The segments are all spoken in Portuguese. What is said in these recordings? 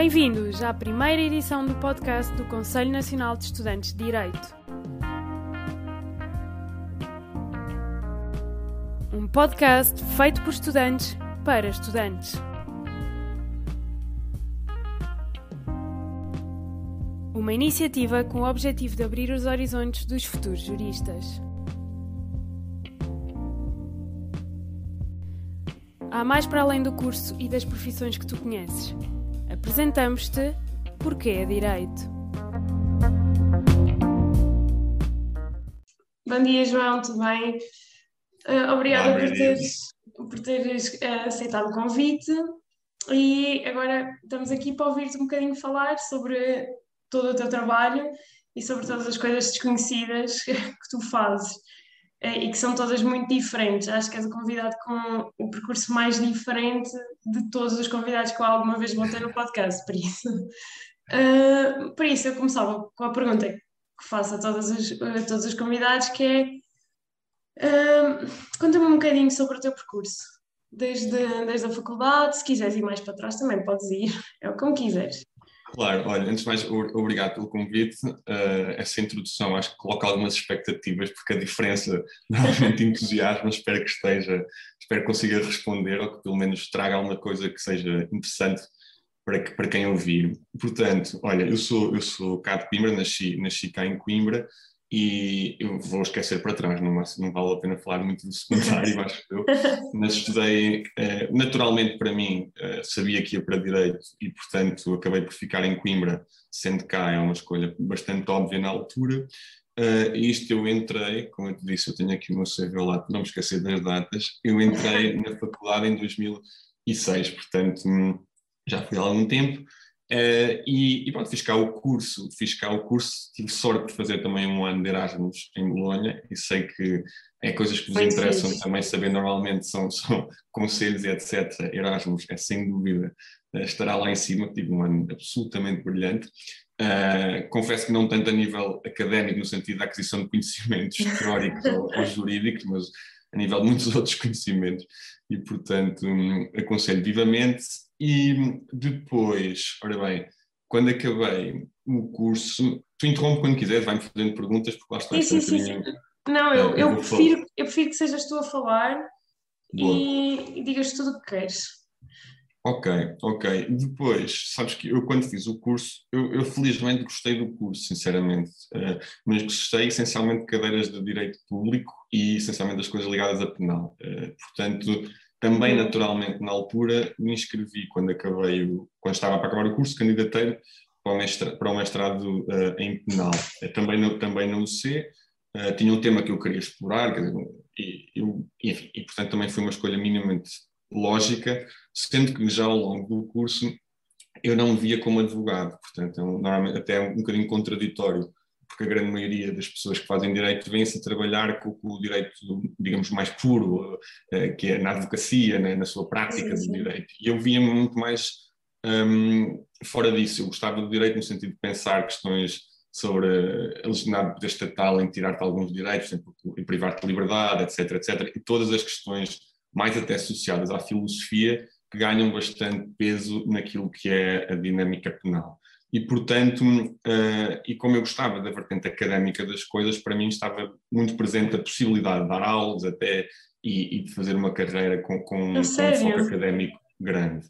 Bem-vindos à primeira edição do podcast do Conselho Nacional de Estudantes de Direito. Um podcast feito por estudantes para estudantes. Uma iniciativa com o objetivo de abrir os horizontes dos futuros juristas. Há mais para além do curso e das profissões que tu conheces. Apresentamos-te Porquê é Direito. Bom dia, João, tudo bem? Uh, obrigada Olá, por teres, por teres uh, aceitado o convite. E agora estamos aqui para ouvir-te um bocadinho falar sobre todo o teu trabalho e sobre todas as coisas desconhecidas que tu fazes. Eh, e que são todas muito diferentes. Acho que és o convidado com o percurso mais diferente de todos os convidados que eu alguma vez vou ter no podcast, por isso. Uh, por isso, eu começava com a pergunta que faço a todos os, a todos os convidados, que é uh, conta-me um bocadinho sobre o teu percurso. Desde, desde a faculdade, se quiseres ir mais para trás também podes ir, é como quiseres. Claro, olha, antes de mais, obrigado pelo convite. Uh, essa introdução acho que coloca algumas expectativas, porque a diferença normalmente entusiasma, espero que esteja, espero que consiga responder ou que pelo menos traga alguma coisa que seja interessante para, que, para quem ouvir. Portanto, olha, eu sou, eu sou cá de Coimbra, nasci, nasci cá em Coimbra e eu vou esquecer para trás, não, não vale a pena falar muito do secundário, acho eu, mas estudei, eh, naturalmente para mim, eh, sabia que ia para Direito e, portanto, acabei por ficar em Coimbra, sendo cá é uma escolha bastante óbvia na altura, Uh, isto eu entrei, como eu te disse, eu tenho aqui o meu CV lá, para não me esquecer das datas, eu entrei na faculdade em 2006, portanto já fui há algum tempo, Uh, e, e pronto, fiz cá o curso, fiz cá o curso, tive sorte de fazer também um ano de Erasmus em Bolonha e sei que é coisas que vos Foi interessam também saber normalmente, são, são conselhos e etc. Erasmus é sem dúvida, uh, estará lá em cima, tive um ano absolutamente brilhante. Uh, confesso que não tanto a nível académico, no sentido da aquisição de conhecimentos teóricos ou, ou jurídicos, mas a nível de muitos outros conhecimentos e, portanto, um, aconselho vivamente. E depois, ora bem, quando acabei o curso, tu interrompe quando quiseres, vai-me fazendo perguntas, porque lá está. Sim, sim, sim, sim. Não, eu, eu, prefiro, eu prefiro que sejas tu a falar Boa. e, e digas tudo o que queres. Ok, ok. Depois, sabes que eu quando fiz o curso, eu, eu felizmente gostei do curso, sinceramente, uh, mas gostei essencialmente de cadeiras de direito público e essencialmente das coisas ligadas a penal. Uh, portanto, também uhum. naturalmente na altura me inscrevi quando acabei, o, quando estava para acabar o curso, candidatei para o mestrado, para o mestrado uh, em penal. também, no, também na UC, tinha um tema que eu queria explorar, dizer, e, eu, enfim, e portanto também foi uma escolha minimamente lógica, sendo que já ao longo do curso eu não me via como advogado, portanto, é normalmente até um bocadinho contraditório, porque a grande maioria das pessoas que fazem direito vêm-se a trabalhar com, o direito, digamos, mais puro, uh, que é na advocacia, né, na sua prática do direito. E eu via-me muito mais um, fora disso. Eu gostava do direito no sentido de pensar questões sobre a legitimidade do poder estatal em tirar-te alguns direitos, em privar-te de liberdade, etc, etc, e todas as questões mais até associadas à filosofia, que ganham bastante peso naquilo que é a dinâmica penal. E, portanto, uh, e como eu gostava da vertente académica das coisas, para mim estava muito presente a possibilidade de dar aulas até e, e de fazer uma carreira com, com, com um foco académico grande.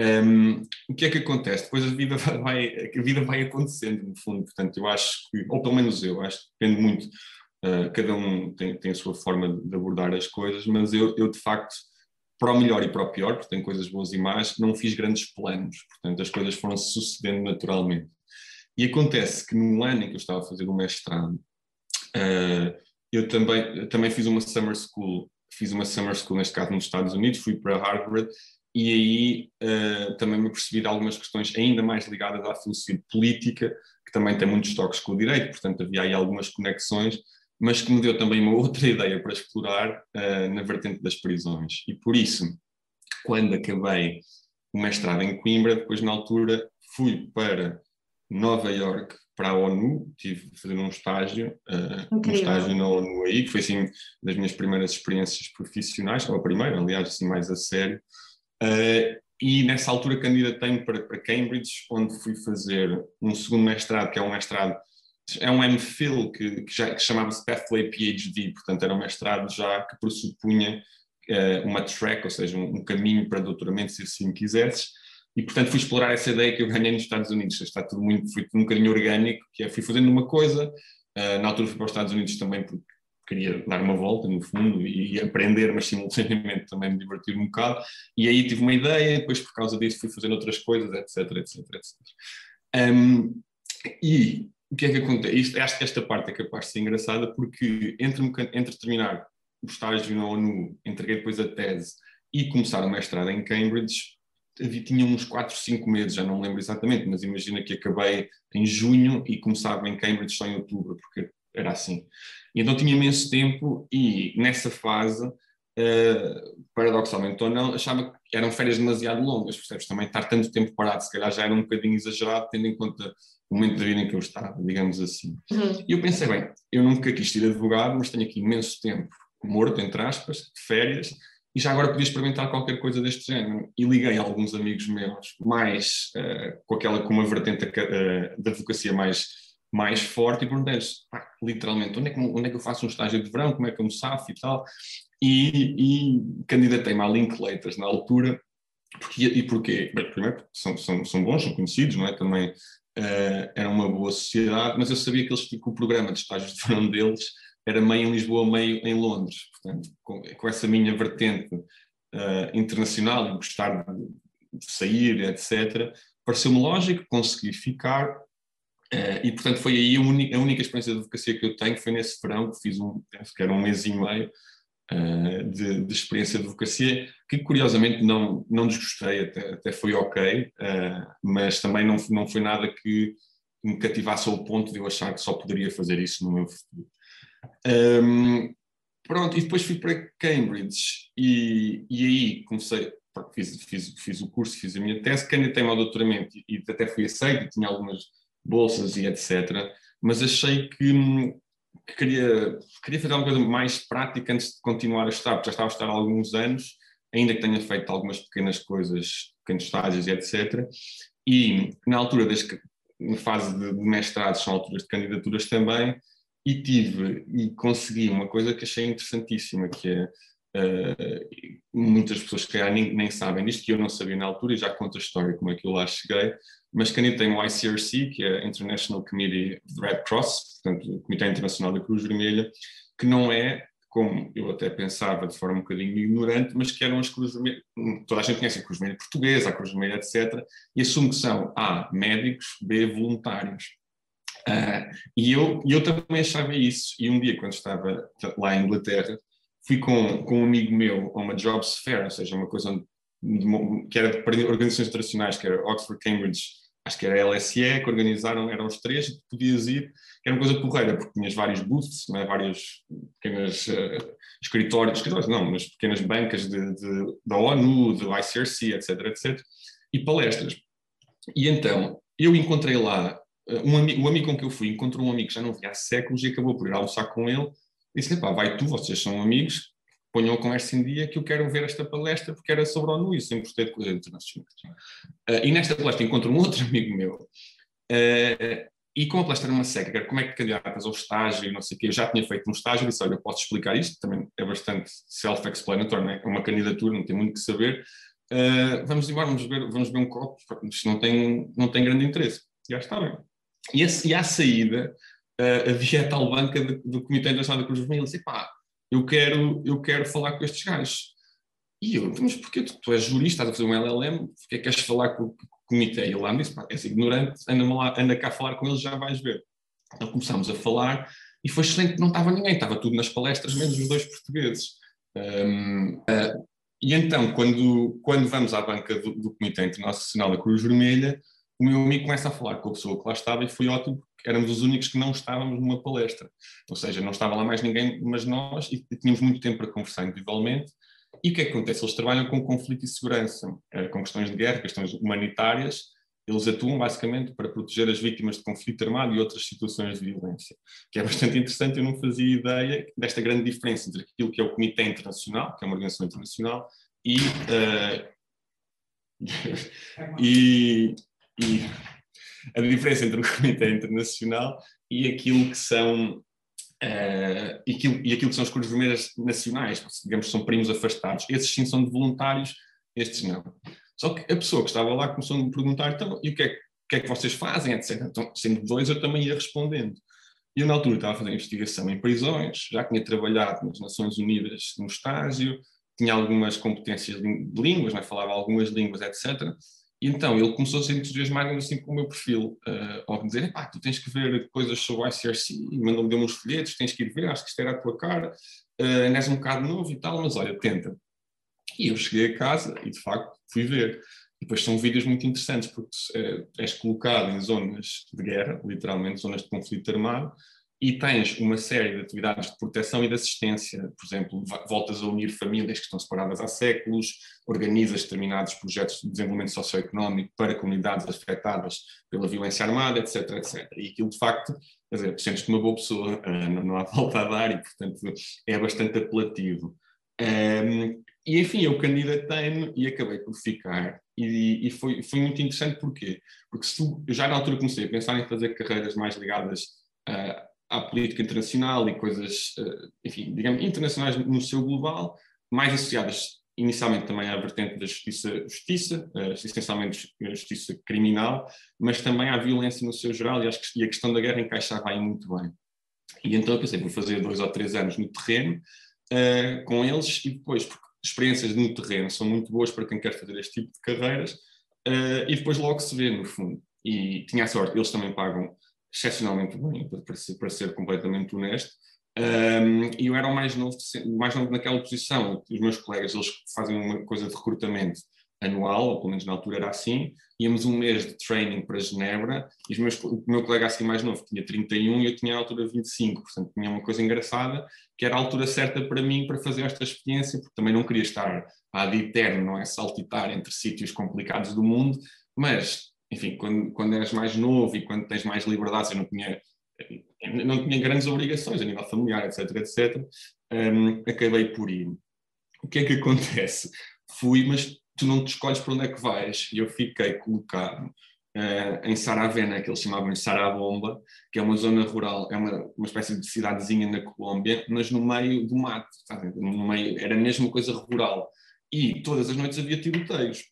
Um, o que é que acontece? Depois a vida vai, a vida vai acontecendo, no fundo. Portanto, eu acho que, ou pelo menos eu, acho que depende muito Uh, cada um tem, tem, a sua forma de abordar as coisas, mas eu, eu, de facto, para o melhor e para o pior, porque tem coisas boas e más, não fiz grandes planos, portanto as coisas foram sucedendo naturalmente. E acontece que no ano em que eu estava a fazer o mestrado, uh, eu também, também fiz uma summer school, fiz uma summer school, neste caso nos Estados Unidos, fui para Harvard, e aí uh, também me percebi de algumas questões ainda mais ligadas à filosofia política, que também tem muitos toques com o direito, portanto havia aí algumas conexões, mas que me deu também uma outra ideia para explorar uh, na vertente das prisões. E por isso, quando acabei o mestrado em Coimbra, depois na altura fui para Nova York, para a ONU, tive de fazer um estágio, uh, um estágio na ONU aí, que foi assim das minhas primeiras experiências profissionais, ou a primeira, aliás, assim mais a sério, uh, e nessa altura candidatei-me para, para Cambridge, onde fui fazer um segundo mestrado, que é um mestrado, é um MPhil, que, que, que chamava-se Pathway PhD, portanto era um mestrado já que pressupunha uh, uma track, ou seja, um, um, caminho para doutoramento, se assim quisesses, e portanto fui explorar essa ideia que eu ganhei nos Estados Unidos, está tudo muito, foi um bocadinho orgânico, que é, fui fazendo uma coisa, uh, na altura fui para os Estados Unidos também porque queria dar uma volta, no fundo, e aprender, mas simultaneamente também me divertir um bocado. E aí tive uma ideia, depois por causa disso fui fazendo outras coisas, etc, etc, etc. Um, e o que é que acontece? Que esta parte é capaz de ser engraçada, porque entre, entre terminar o estágio na ONU, entreguei depois a tese e começar o mestrado em Cambridge, tinha uns 4, 5 meses, já não lembro exatamente, mas imagina que acabei em junho e começava em Cambridge só em outubro, porque era assim. E então tinha imenso tempo e nessa fase, uh, paradoxalmente ou não, achava que eram férias demasiado longas, percebes? Também estar tanto tempo parado, se calhar já era um bocadinho exagerado, tendo em conta o momento da vida em que eu estava, digamos assim. Uhum. E eu pensei, bem, eu nunca quis ser advogado, mas tenho aqui imenso tempo morto, entre aspas, de férias, e já agora podia experimentar qualquer coisa deste género. E liguei a alguns amigos meus, mais uh, com aquela, com uma vertente uh, da advocacia mais mais forte e perguntei-lhes, literalmente, onde é, que, onde é que eu faço um estágio de verão, como é que eu me safo e tal. E, e candidatei-me à Linklaters na altura, porque, e porquê? Bem, primeiro, são, são, são bons, são conhecidos, não é? Também uh, era uma boa sociedade, mas eu sabia que, eles, que o programa de estágios de verão deles era meio em Lisboa, meio em Londres. Portanto, com, com essa minha vertente uh, internacional e gostar de, sair, etc., pareceu-me lógico, consegui ficar Uh, e portanto foi aí a, única, a única experiência de advocacia que eu tenho foi nesse verão que fiz um, que era um mês e meio uh, de, de, experiência de advocacia que curiosamente não, não desgostei, até, até foi ok, uh, mas também não, não foi nada que me cativasse ao ponto de eu achar que só poderia fazer isso no meu futuro. Um, ehm, pronto, e depois fui para Cambridge e, e aí comecei, fiz, fiz, fiz o curso, fiz a minha tese, candidatei-me ao doutoramento e, e até fui aceito, tinha algumas bolsas e etc. Mas achei que, que, queria, queria fazer alguma coisa mais prática antes de continuar a estar, porque já estava a estar há alguns anos, ainda que tenha feito algumas pequenas coisas, pequenos estágios e etc. E na altura, desde na fase de, de mestrado, são alturas de candidaturas também, e tive e consegui uma coisa que achei interessantíssima, que é Uh, muitas pessoas que nem, nem sabem disto, que eu não sabia na altura, e já conto a história como é que eu lá cheguei, mas candidatei o ICRC, que é International Committee of the Red Cross, portanto, o Comitê Internacional da Cruz Vermelha, que não é, como eu até pensava de forma um bocadinho ignorante, mas que eram as Cruz Vermelhas, toda a gente conhece a Cruz Vermelha Portuguesa, a Cruz Vermelha, etc., e assumo que são A, médicos, B, voluntários. Uh, e eu, eu também achava isso, e um dia, quando estava lá em Inglaterra, fui com, com um amigo meu a uma Jobs Fair, ou seja, uma coisa que era para organizações internacionais, que era Oxford, Cambridge, acho que era a LSE, que organizaram, eram os três, e podias ir, que era uma coisa porreira, porque tinhas vários booths, né, vários pequenas uh, escritórios, escritórios não, mas pequenas bancas de, de, da ONU, do ICRC, etc, etc, e palestras. E então, eu encontrei lá, uh, um, amigo, um amigo com que eu fui, encontrou um amigo que já não via há séculos e acabou por ir almoçar com ele, e disse-lhe, pá, vai tu, vocês são amigos, ponham a conversa em dia que eu quero ver esta palestra porque era sobre a ONU e sempre gostei de coisas internacionais. Uh, e nesta palestra encontro um outro amigo meu uh, e com a palestra numa seca, que era como é que candidatas ao estágio não sei o quê, eu já tinha feito um estágio disse, olha, posso explicar isto, também é bastante self-explanatory, é? é uma candidatura, não tem muito que saber, uh, vamos embora, vamos ver, vamos ver um copo, isto não tem, não tem grande interesse. Já está bem. E, a, e à saída, havia a tal banca do, Comitê Internacional da Cruz Vermelha, e disse, pá, eu quero, eu quero falar com estes gajos. E eu, mas porquê tu, tu és jurista, estás a fazer um LLM, porquê queres falar com, o comitê? E lá me disse, és ignorante, anda, lá, anda cá a falar com eles, já vais ver. Então começámos a falar e foi excelente, não estava ninguém, estava tudo nas palestras, menos os dois portugueses. Um, uh, ah, e então, quando, quando vamos à banca do, do Comitê Internacional da Cruz Vermelha, o meu amigo começa a falar com a pessoa que lá estava e foi ótimo, porque éramos os únicos que não estávamos numa palestra. Ou seja, não estava lá mais ninguém, mas nós, e tínhamos muito tempo para conversar individualmente. E o que é que acontece? Eles trabalham com conflito e segurança, eh, com questões de guerra, questões humanitárias. Eles atuam basicamente para proteger as vítimas de conflito armado e outras situações de violência, que é bastante interessante. Eu não fazia ideia desta grande diferença entre aquilo que é o Comitê Internacional, que é uma organização internacional, e uh, e, e a diferença entre o Comitê Internacional e aquilo que são Uh, e, aquilo, e aquilo que são as cores vermelhas nacionais, digamos são primos afastados. Esses sim são de voluntários, estes não. Só que a pessoa que estava lá começou a me perguntar, então, e o que é, que é que vocês fazem, etc. Então, sendo dois, eu também ia respondendo. E eu, na altura, estava a fazer investigação em prisões, já tinha trabalhado nas Nações Unidas no estágio, tinha algumas competências de línguas, né? falava algumas línguas, etc. E então ele começou a se entusiasmar assim com o meu perfil, uh, ao me dizer, pá, tu tens que ver coisas sobre o ICRC, mandou-me uns folhetos, tens que ir ver, acho que isto era a tua cara, uh, és um bocado novo e tal, mas olha, tenta. E eu cheguei a casa e, de facto, fui ver. E depois são vídeos muito interessantes, porque uh, és colocado em zonas de guerra, literalmente, zonas de conflito armado, e tens uma série de atividades de proteção e de assistência, por exemplo, voltas a unir famílias que estão separadas há séculos, organizas determinados projetos de desenvolvimento socioeconómico para comunidades afetadas pela violência armada, etc, etc. E aquilo, de facto, quer dizer, sentes-te uma boa pessoa, eh, não, há volta a dar e, portanto, é bastante apelativo. Um, e, enfim, eu candidatei-me e acabei por ficar. E, e foi, foi muito interessante, porquê? Porque se tu, já na altura comecei a pensar em fazer carreiras mais ligadas uh, à política internacional e coisas, eh, enfim, digamos, internacionais no seu global, mais associadas inicialmente também à vertente da justiça, justiça uh, essencialmente justiça criminal, mas também à violência no seu geral, e acho que a questão da guerra encaixava aí muito bem. E então eu pensei, vou fazer dois ou três anos no terreno uh, com eles, e depois, porque experiências no terreno são muito boas para quem quer fazer este tipo de carreiras, uh, e depois logo se vê, no fundo. E tinha a sorte, eles também pagam excepcionalmente bem, para ser, para ser completamente honesto. E eu era o mais novo, mais novo naquela posição. Os meus colegas, eles fazem uma coisa de recrutamento anual, ou pelo menos na altura era assim, íamos um mês de training para Genebra, e os meus, o meu colega assim mais novo tinha 31 e eu tinha a altura 25, portanto tinha uma coisa engraçada, que era a altura certa para mim para fazer esta experiência, porque também não queria estar ad eterno, não é, saltitar entre sítios complicados do mundo, mas enfim, quando, quando eras mais novo e quando tens mais liberdade, eu não tinha, não tinha grandes obrigações a nível familiar, etc, etc, um, acabei por ir. O que é que acontece? Fui, mas tu não te escolhes para onde é que vais. E eu fiquei colocado uh, em Saravena, que eles chamavam de Sarabomba, que é uma zona rural, é uma, uma espécie de cidadezinha na Colômbia, mas no meio do mato, no meio, era mesmo coisa rural. E todas as noites havia tiroteios.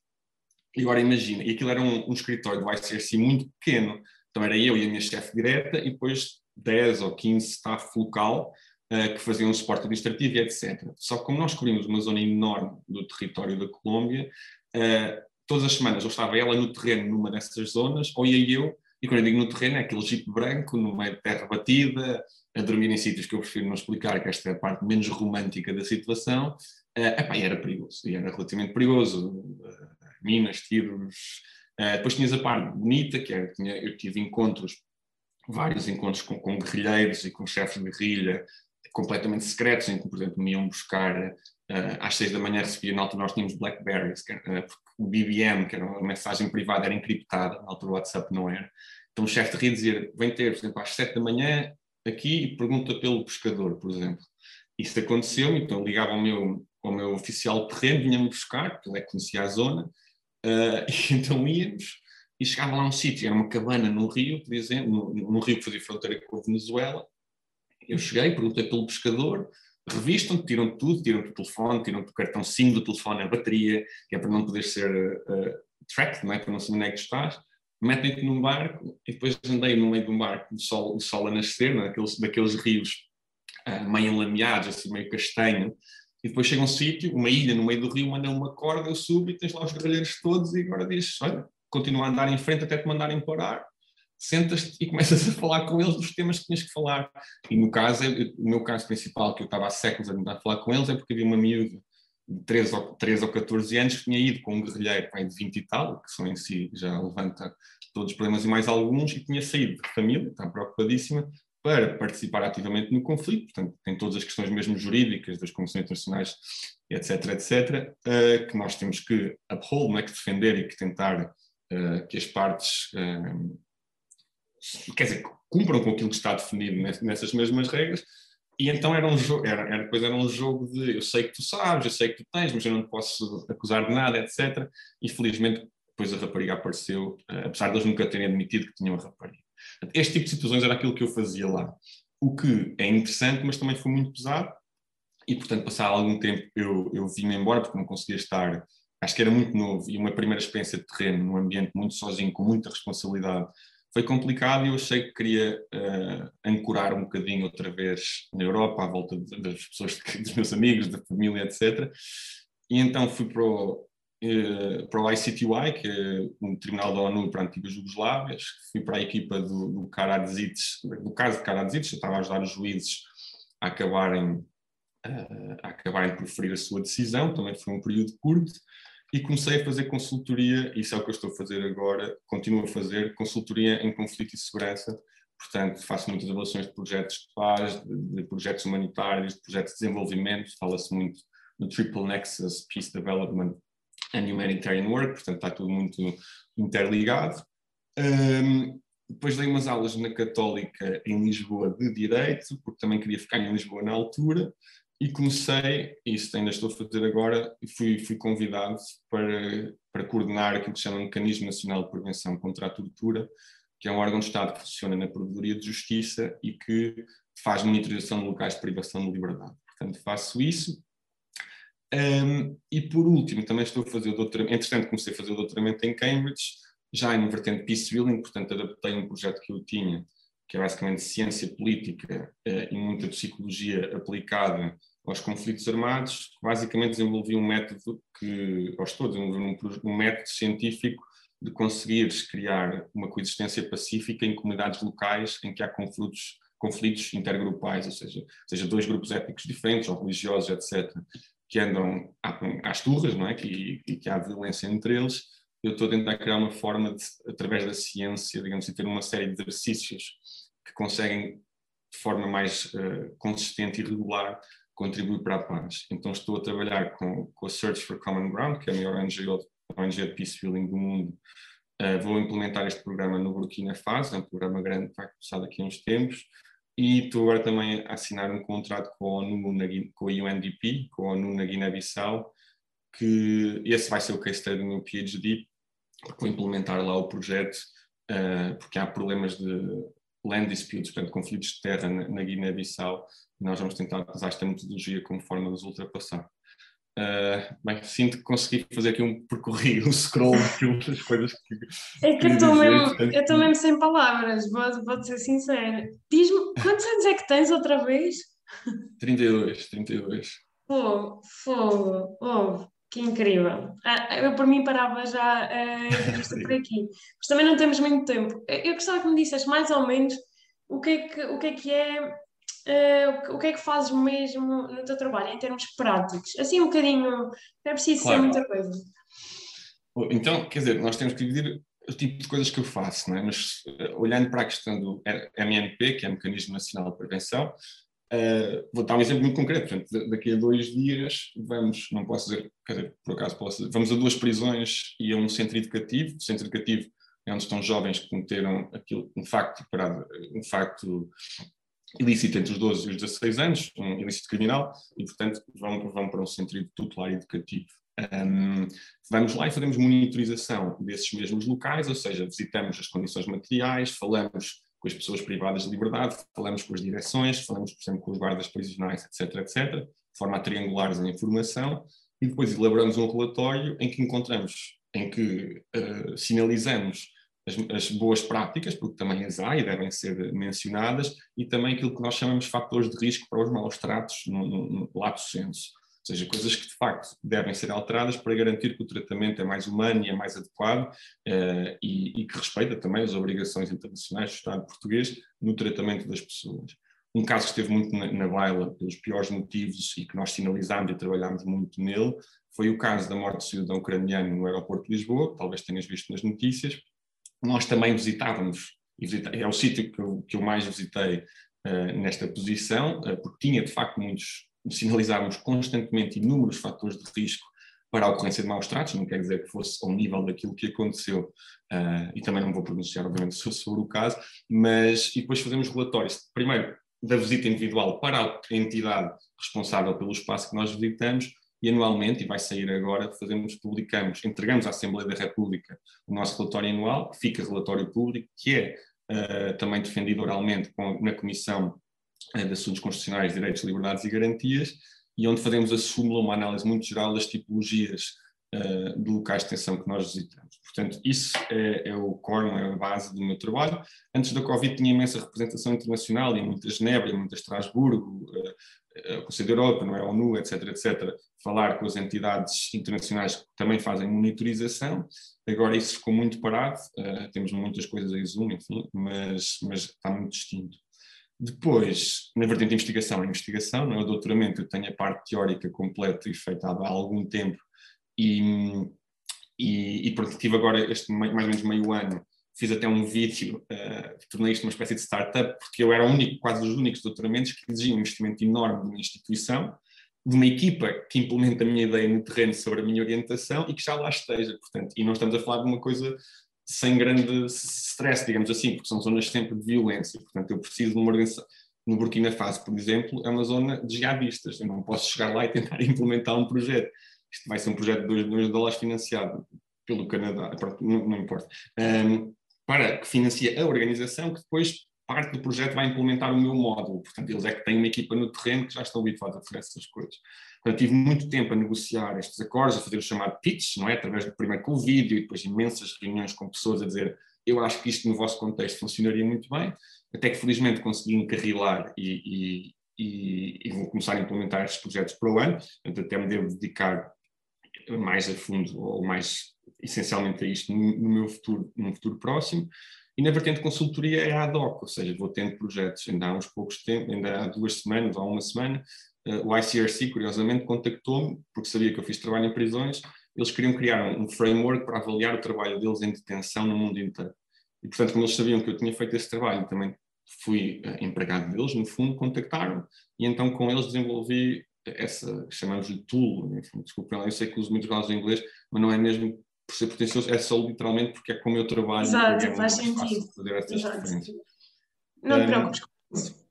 E agora imagina, e aquilo era um, um escritório do ICRC muito pequeno, então era eu e a minha chefe direta e depois 10 ou 15 staff local uh, que faziam suporte administrativo e etc. Só que como nós cobrimos uma zona enorme do território da Colômbia, uh, todas as semanas ou estava ela no terreno numa dessas zonas, ou ia eu, e quando eu digo no terreno é aquele jeep branco, no meio de terra batida, a dormir em sítios que eu prefiro não explicar, que esta é a parte menos romântica da situação, uh, epá, era perigoso, e era relativamente perigoso. Uh, minas, tiros. Uh, depois tinhas a parte bonita, que era, tinha, eu tive encontros, vários encontros com, com guerrilheiros e com chefes de guerrilha completamente secretos, em que, por exemplo, me iam buscar uh, às seis da manhã, recebia, na altura nós tínhamos Blackberries, que, uh, porque o BBM, que era uma mensagem privada, era encriptada, na altura o WhatsApp não era. Então o chefe de guerrilha dizia, vem ter, por exemplo, às sete da manhã, aqui, e pergunta pelo pescador, por exemplo. Isso aconteceu, então ligava ao meu, ao meu oficial de terreno, vinha-me buscar, porque ele é que conhecia a zona, Uh, e então íamos e chegava lá um sítio, era uma cabana no rio, por exemplo, no, no, rio que fazia fronteira com a Venezuela. Eu cheguei, perguntei pelo pescador, revistam tiram tudo, tiram-te o telefone, tiram-te o cartão SIM do telefone, a bateria, que é para não poder ser uh, tracked, não é? para não saber onde é que estás. Metem-te num barco e depois andei no meio de um barco, o sol, o sol a nascer, é? daqueles rios uh, meio enlameados, assim, meio castanho, e depois chega um sítio, uma ilha no meio do rio, manda uma corda, eu subo e tens lá os guerrilheiros todos e agora dizes, olha, continua a andar em frente até te mandarem parar, sentas-te e começas a falar com eles dos temas que tinhas que falar. E no caso, o meu caso principal, que eu estava há séculos a tentar falar com eles, é porque havia uma miúda de 13 ou, 13 ou 14 anos que tinha ido com um guerrilheiro pai, de 20 e tal, que só em si já levanta todos os problemas e mais alguns, e tinha saído de família, está preocupadíssima, para participar ativamente no conflito, portanto, tem todas as questões mesmo jurídicas das convenções internacionais, etc., etc., uh, que nós temos que uphold, é, que defender e que tentar uh, que as partes, uh, quer dizer, cumpram com aquilo que está definido nessas mesmas regras, e então era um jogo, era, era, depois era um jogo de eu sei que tu sabes, eu sei que tu tens, mas eu não te posso acusar de nada, etc. E felizmente depois a rapariga apareceu, apesar de eles nunca terem admitido que tinham a rapariga. Este tipo de situações era aquilo que eu fazia lá. O que é interessante, mas também foi muito pesado. E, portanto, passado algum tempo eu, eu vim-me embora porque não conseguia estar. Acho que era muito novo e uma primeira experiência de terreno, num ambiente muito sozinho, com muita responsabilidade, foi complicado e eu achei que queria uh, ancorar um bocadinho outra vez na Europa, à volta de, das pessoas, dos meus amigos, da família, etc. E então fui para o, para o ICTY, que é um tribunal da ONU para antigas Jugoslávias, fui para a equipa do, do Karadzic, do caso de Karadzic, eu estava a ajudar os juízes a acabarem, uh, a acabarem por preferir a sua decisão, também foi um período curto, e comecei a fazer consultoria, isso é o que eu estou a fazer agora, continuo a fazer consultoria em conflito e segurança, portanto faço muitas avaliações de projetos de paz, de, de projetos humanitários, de projetos de desenvolvimento, fala-se muito no Triple Nexus, Peace Development and Humanitarian Work, portanto está tudo muito interligado. Um, depois dei umas aulas na Católica em Lisboa de Direito, porque também queria ficar em Lisboa na altura, e comecei, isso ainda estou a fazer agora, fui, fui convidado para, para coordenar aquilo que se chama Mecanismo Nacional de Prevenção contra a Tortura, que é um órgão de Estado que funciona na Procuradoria de Justiça e que faz monitorização de locais de privação de liberdade. Portanto, faço isso. Um, e por último, também estou a fazer o doutoramento, entretanto comecei a fazer o doutoramento em Cambridge, já em vertente Peace Building, portanto adaptei um projeto que eu tinha que é basicamente ciência política uh, e muita psicologia aplicada aos conflitos armados, basicamente desenvolvi um método que, ou estou um, um método científico de conseguires criar uma coexistência pacífica em comunidades locais em que há conflitos, conflitos intergrupais, ou seja, seja dois grupos étnicos diferentes ou religiosos, etc., que andam às turras, não é? Que, que há violência entre eles. Eu estou a tentar criar uma forma de, através da ciência, digamos assim, ter uma série de exercícios que conseguem, de forma mais uh, consistente e regular, contribuir para a paz. Então estou a trabalhar com, com a Search for Common Ground, que é a maior ONG, ONG de Peace Building do mundo. Uh, vou implementar este programa no Burkina Faso, é um programa grande que vai começar daqui a uns tempos. E estou agora também a assinar um contrato com a ONU, na, com a UNDP, com a ONU na Guiné-Bissau, que esse vai ser o case study do meu PhD, vou implementar lá o projeto, uh, porque há problemas de land disputes, portanto, conflitos de terra na, na Guiné-Bissau, e nós vamos tentar usar esta metodologia como forma de os ultrapassar. Uh, bem, sinto que consegui fazer aqui um percorrido, um scroll das coisas que. É que eu estou mesmo, eu mesmo sem palavras, vou, vou ser sincera. Diz-me, quantos anos é que tens outra vez? 32, 32. Fogo, fogo, oh, que incrível. Ah, eu por mim parava já uh, por aqui, mas também não temos muito tempo. Eu gostava que me dissesse mais ou menos o que é que, o que, é, que é uh, o que é que fazes mesmo no teu trabalho, em termos práticos? Assim um bocadinho, não é preciso claro. ser muita coisa. Então, quer dizer, nós temos que dividir o tipo de coisas que eu faço, é? mas uh, olhando para a questão do MNP, que é o Mecanismo Nacional de Prevenção, uh, vou dar um exemplo muito concreto. Portanto, daqui a dois dias vamos, não posso dizer, quer dizer, por acaso posso dizer, vamos a duas prisões e a um centro educativo. O centro educativo é onde estão jovens que cometeram aquilo, um facto, um facto ilícito entre os 12 e os 16 anos, um ilícito criminal, e, portanto, vão, vão para um centro tutelar educativo. Um, vamos lá e fazemos monitorização desses mesmos locais, ou seja, visitamos as condições materiais, falamos com as pessoas privadas de liberdade, falamos com as direções, falamos, por exemplo, com os guardas prisionais, etc., etc., de forma a triangular a informação, e depois elaboramos um relatório em que encontramos, em que uh, sinalizamos as, as, boas práticas, porque também as há e devem ser mencionadas, e também aquilo que nós chamamos de fatores de risco para os maus tratos no, no, no lato senso. Ou seja, coisas que de facto devem ser alteradas para garantir que o tratamento é mais humano e é mais adequado uh, e, e, que respeita também as obrigações internacionais do Estado português no tratamento das pessoas. Um caso que esteve muito na, na baila pelos piores motivos e que nós sinalizámos e trabalhámos muito nele foi o caso da morte do cidadão ucraniano no aeroporto de Lisboa, talvez tenhas visto nas notícias, nós também visitávamos, é o sítio que eu, que eu mais visitei uh, nesta posição, uh, porque tinha de facto muitos, sinalizávamos constantemente inúmeros fatores de risco para a ocorrência de maus tratos, não quer dizer que fosse ao nível daquilo que aconteceu, uh, e também não vou pronunciar, obviamente, sobre o caso, mas e depois fazemos relatórios, primeiro da visita individual para a entidade responsável pelo espaço que nós visitamos e anualmente, e vai sair agora, fazemos, publicamos, entregamos à Assembleia da República o nosso relatório anual, que fica relatório público, que é uh, também defendido oralmente com, na Comissão uh, de Assuntos Constitucionais, Direitos, Liberdades e Garantias, e onde fazemos a súmula, uma análise muito geral das tipologias uh, de locais de detenção que nós visitamos. Portanto, isso é, é o core, é a base do meu trabalho. Antes da Covid tinha imensa representação internacional, ia muita Genebra, ia muita Estrasburgo, uh, uh, Conselho da Europa, não é? ONU, etc, etc, falar com as entidades internacionais que também fazem monitorização. Agora isso ficou muito parado, uh, temos muitas coisas em Zoom, enfim, mas, mas está muito distinto. Depois, na vertente de investigação, investigação, no meu doutoramento eu tenho a parte teórica completa e feita há algum tempo e, e, e pronto, tive agora este mais ou menos meio ano, fiz até um vídeo, uh, tornei isto uma espécie de startup, porque eu era o único, quase dos únicos doutoramentos que exigiam um investimento enorme de uma instituição, de uma equipa que implementa a minha ideia no terreno sobre a minha orientação e que já lá esteja, portanto, e não estamos a falar de uma coisa sem grande stress, digamos assim, porque são zonas sempre de violência, portanto, eu preciso de uma organização, no Burkina Faso, por exemplo, é uma zona de jihadistas, eu não posso chegar lá e tentar implementar um projeto, isto vai ser um projeto de 2 milhões de dólares financiado pelo Canadá, não, não importa, um, para que financie a organização que depois parte do projeto vai implementar o meu módulo. Portanto, eles é que têm uma equipa no terreno que já estão habituados a fazer essas coisas. Portanto, tive muito tempo a negociar estes acordos, a fazer o chamado pitch, não é? Através do primeiro com o vídeo e depois imensas reuniões com pessoas a dizer eu acho que isto no vosso contexto funcionaria muito bem, até que felizmente consegui encarrilar e, e, e, e vou começar a implementar estes projetos para o ano, portanto até me devo dedicar mais a fundo ou mais essencialmente a isto no, meu futuro, num futuro próximo. E na vertente de consultoria é ad hoc, ou seja, vou tendo projetos, ainda há uns poucos tempos, ainda há duas semanas ou uma semana, uh, o ICRC, curiosamente, contactou-me, porque sabia que eu fiz trabalho em prisões, eles queriam criar um framework para avaliar o trabalho deles em detenção no mundo inteiro. E, portanto, como eles sabiam que eu tinha feito esse trabalho, também fui uh, empregado deles, no fundo, contactaram e então com eles desenvolvi essa, chamamos-lhe tool, enfim, desculpem lá, eu sei que uso muitas palavras em inglês, mas não é mesmo por ser pretencioso, é só literalmente porque é como eu trabalho. Exato, é faz sentido. Fazer essas Não te preocupes com isso.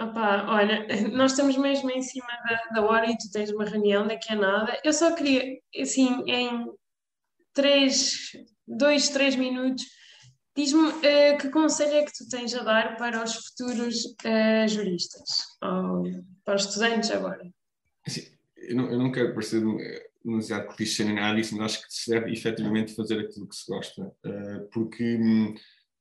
Opa, olha, nós estamos mesmo em cima da, da hora e tu tens uma reunião daqui a nada. Eu só queria, assim, em três, dois, três minutos, Diz-me uh, que conselho é que tu tens a dar para os futuros uh, juristas, ou para os estudantes agora? Assim, eu, não, eu, não, quero parecer demasiado clichê nem nada disso, mas acho que se deve efetivamente fazer aquilo que se gosta, uh, porque hum,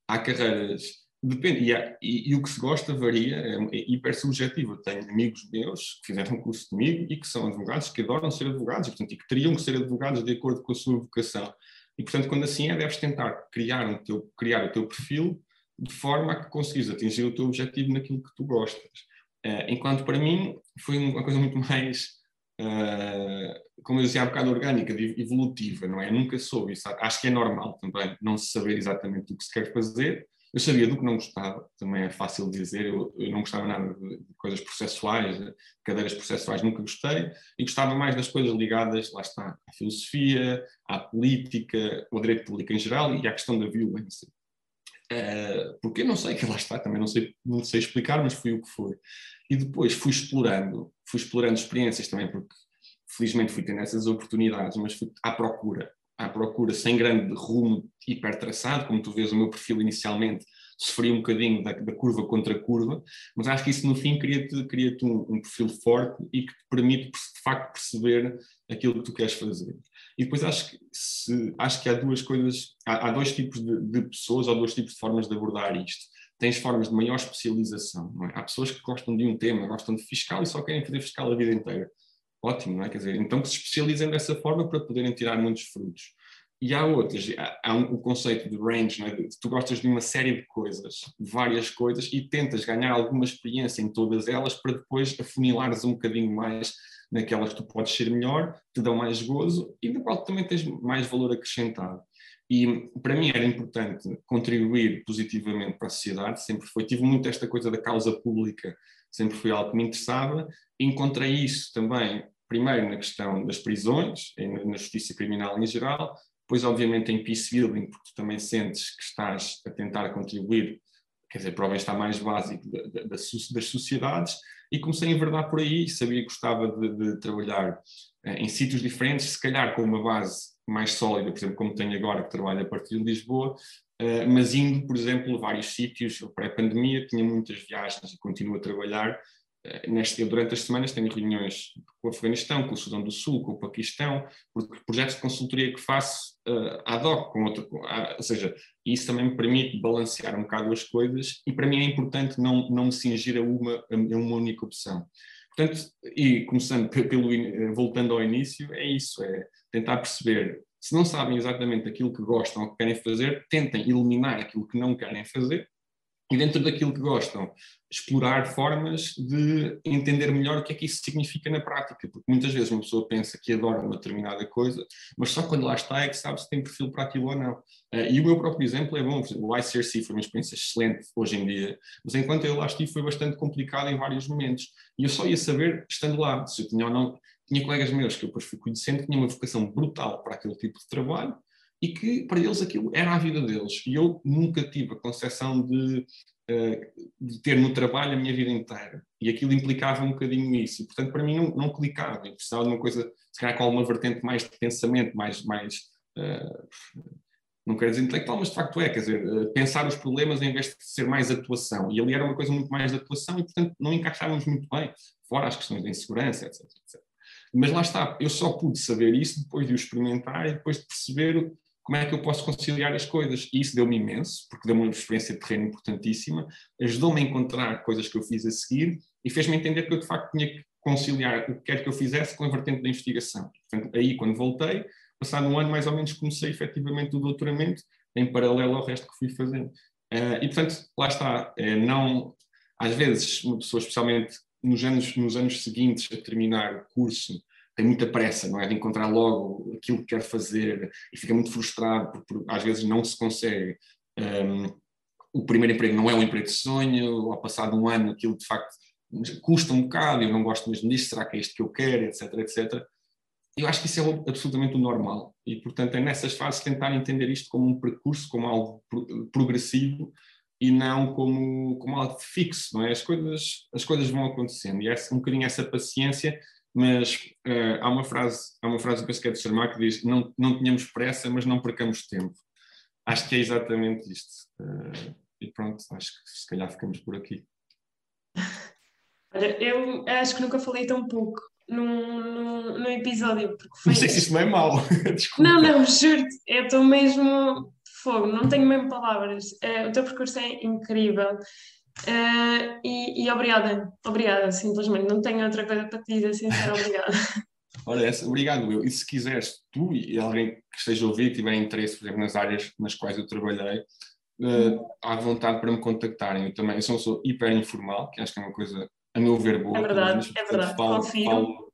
há carreiras, depende, e, há, e, e, o que se gosta varia, é, é hiper subjetivo. Eu tenho amigos meus que fizeram curso comigo e que são advogados, que adoram ser advogados, portanto, e que teriam que ser advogados de acordo com a sua vocação. E, portanto, quando assim é, deves tentar criar, um teu, criar o teu perfil de forma a que conseguires atingir o teu objetivo naquilo que tu gostas. Uh, enquanto para mim foi uma coisa muito mais, uh, como eu dizia há um bocado, orgânica, evolutiva, não é? Nunca soube isso. Acho que é normal também não se saber exatamente o que se quer fazer, eu sabia do que não gostava, também é fácil dizer, eu, eu não gostava nada de, coisas processuais, de cadeiras processuais nunca gostei, e gostava mais das coisas ligadas, lá está, à filosofia, à política, ao direito público em geral e à questão da violência. Uh, porque eu não sei, que lá está, também não sei, não sei explicar, mas foi o que foi. E depois fui explorando, fui explorando experiências também, porque felizmente fui tendo essas oportunidades, mas fui à procura à procura, sem grande rumo hiper traçado, como tu vês o meu perfil inicialmente, sofri um bocadinho da, da curva contra curva, mas acho que isso no fim cria-te cria um, um, perfil forte e que te permite de facto perceber aquilo que tu queres fazer. E depois acho que, se, acho que há duas coisas, há, há dois tipos de, de, pessoas ou dois tipos de formas de abordar isto. Tens formas de maior especialização, é? Há pessoas que gostam de um tema, gostam de fiscal e só querem fazer fiscal a vida inteira ótimo, não é? Quer dizer, então que se especializem dessa forma para poderem tirar muitos frutos. E há outras, há, há um, o conceito de range, não é? De, tu gostas de uma série de coisas, várias coisas, e tentas ganhar alguma experiência em todas elas para depois afunilares um bocadinho mais naquelas que tu podes ser melhor, te dão mais gozo e na qual também tens mais valor acrescentado. E para mim era importante contribuir positivamente para a sociedade, sempre foi. Tive muito esta coisa da causa pública, sempre foi algo que me interessava. Encontrei isso também, primeiro na questão das prisões, na justiça criminal em geral, depois, obviamente, em peace building, porque tu também sentes que estás a tentar contribuir quer dizer, para o bem-estar mais básico das sociedades, e comecei a enverdar por aí, sabia que gostava de, de trabalhar eh, em sítios diferentes, se calhar com uma base mais sólida, por exemplo, como tenho agora, que trabalho a partir de Lisboa, eh, mas indo, por exemplo, a vários sítios, pré-pandemia, tinha muitas viagens e continuo a trabalhar eh, neste, durante as semanas tenho reuniões com o Afeganistão, com o Sudão do Sul, com o Paquistão, porque projetos de consultoria que faço uh, ad hoc, com outro, com, uh, ou seja, isso também me permite balancear um bocado as coisas e para mim é importante não, não me cingir a uma, a uma única opção. Portanto, e começando pelo, voltando ao início, é isso, é tentar perceber, se não sabem exatamente aquilo que gostam ou que querem fazer, tentem eliminar aquilo que não querem fazer e dentro daquilo que gostam, explorar formas de entender melhor o que é que isso significa na prática, porque muitas vezes uma pessoa pensa que adora uma determinada coisa, mas só quando lá está é que sabe se tem perfil para aquilo ou não. Uh, e o meu próprio exemplo é bom, o ICRC foi uma experiência excelente hoje em dia, mas enquanto eu lá estive foi bastante complicado em vários momentos, e eu só ia saber estando lá, se eu tinha ou não, tinha colegas meus que eu depois fui conhecendo, que tinham uma vocação brutal para aquele tipo de trabalho, e que para eles aquilo era a vida deles. E eu nunca tive a concepção de, eh, de ter no trabalho a minha vida inteira. E aquilo implicava um bocadinho isso. E, portanto, para mim não, não clicava. Eu precisava de uma coisa, se calhar com alguma vertente mais de pensamento, mais. mais uh, não quero dizer intelectual, mas de facto é, quer dizer, uh, pensar os problemas em vez de ser mais atuação. E ali era uma coisa muito mais de atuação e, portanto, não encaixávamos muito bem, fora as questões da insegurança, etc, etc. Mas lá está, eu só pude saber isso depois de o experimentar e depois de perceber como é que eu posso conciliar as coisas? E isso deu-me imenso, porque deu-me uma experiência de terreno importantíssima, ajudou-me a encontrar coisas que eu fiz a seguir e fez-me entender que eu de facto tinha que conciliar o que quer que eu fizesse com a vertente da investigação. Portanto, aí quando voltei, passado um ano mais ou menos comecei efetivamente o doutoramento em paralelo ao resto que fui fazendo. Uh, e portanto, lá está, uh, não, às vezes uma pessoa, especialmente nos anos, nos anos seguintes a terminar o curso, tem muita pressa, não é? De encontrar logo aquilo que quer fazer e fica muito frustrado porque, porque às vezes não se consegue. Um, o primeiro emprego não é um emprego de sonho, ao passado um ano aquilo de facto custa um bocado, eu não gosto mesmo disto, será que é isto que eu quero, etc, etc. Eu acho que isso é absolutamente o normal e, portanto, é nessas fases tentar entender isto como um percurso, como algo progressivo e não como, como algo fixo, não é? As coisas, as coisas vão acontecendo e é um bocadinho essa paciência mas uh, há uma frase, há uma frase que é de Sarmar que diz não, não tínhamos pressa, mas não percamos tempo. Acho que é exatamente isto. Uh, e pronto, acho que se calhar ficamos por aqui. Olha, eu acho que nunca falei tão pouco num, num, num episódio. Porque foi... Não sei se isso não é mau. Desculpa. Não, não, juro-te, eu estou mesmo fogo, não tenho mesmo palavras. Uh, o teu percurso é incrível. Uh, e, e, obrigada, obrigada, simplesmente. Não tenho outra coisa para te dizer sem ser obrigada. Olha, obrigado eu. E se quiseres, tu e alguém que esteja a ouvir, que tiver interesse, por exemplo, nas áreas nas quais eu trabalhei, uh, à vontade para me contactarem. Eu também eu sou, sou hiper informal, que acho que é uma coisa, a meu ver, boa. É verdade, é verdade. Falo, falo,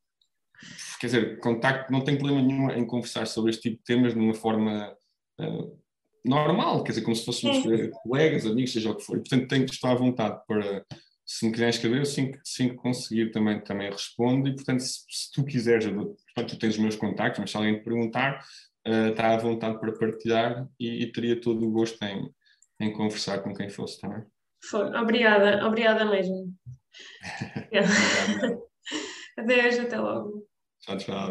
quer dizer, contacto, não tenho problema nenhum em conversar sobre este tipo de temas de uma forma. Uh, normal, quer dizer, como se fôssemos colegas, amigos, seja o que for. E, portanto, tenho que estar à vontade para, se me quiserem escrever, assim que, assim que conseguir também, também respondo. E, portanto, se, se tu quiseres, eu, portanto, tu tens os meus contactos, mas se alguém te perguntar, uh, está à vontade para partilhar e, e, teria todo o gosto em, em conversar com quem fosse também. Foi. Obrigada, obrigada mesmo. Adeus, até logo. Tchau, tchau.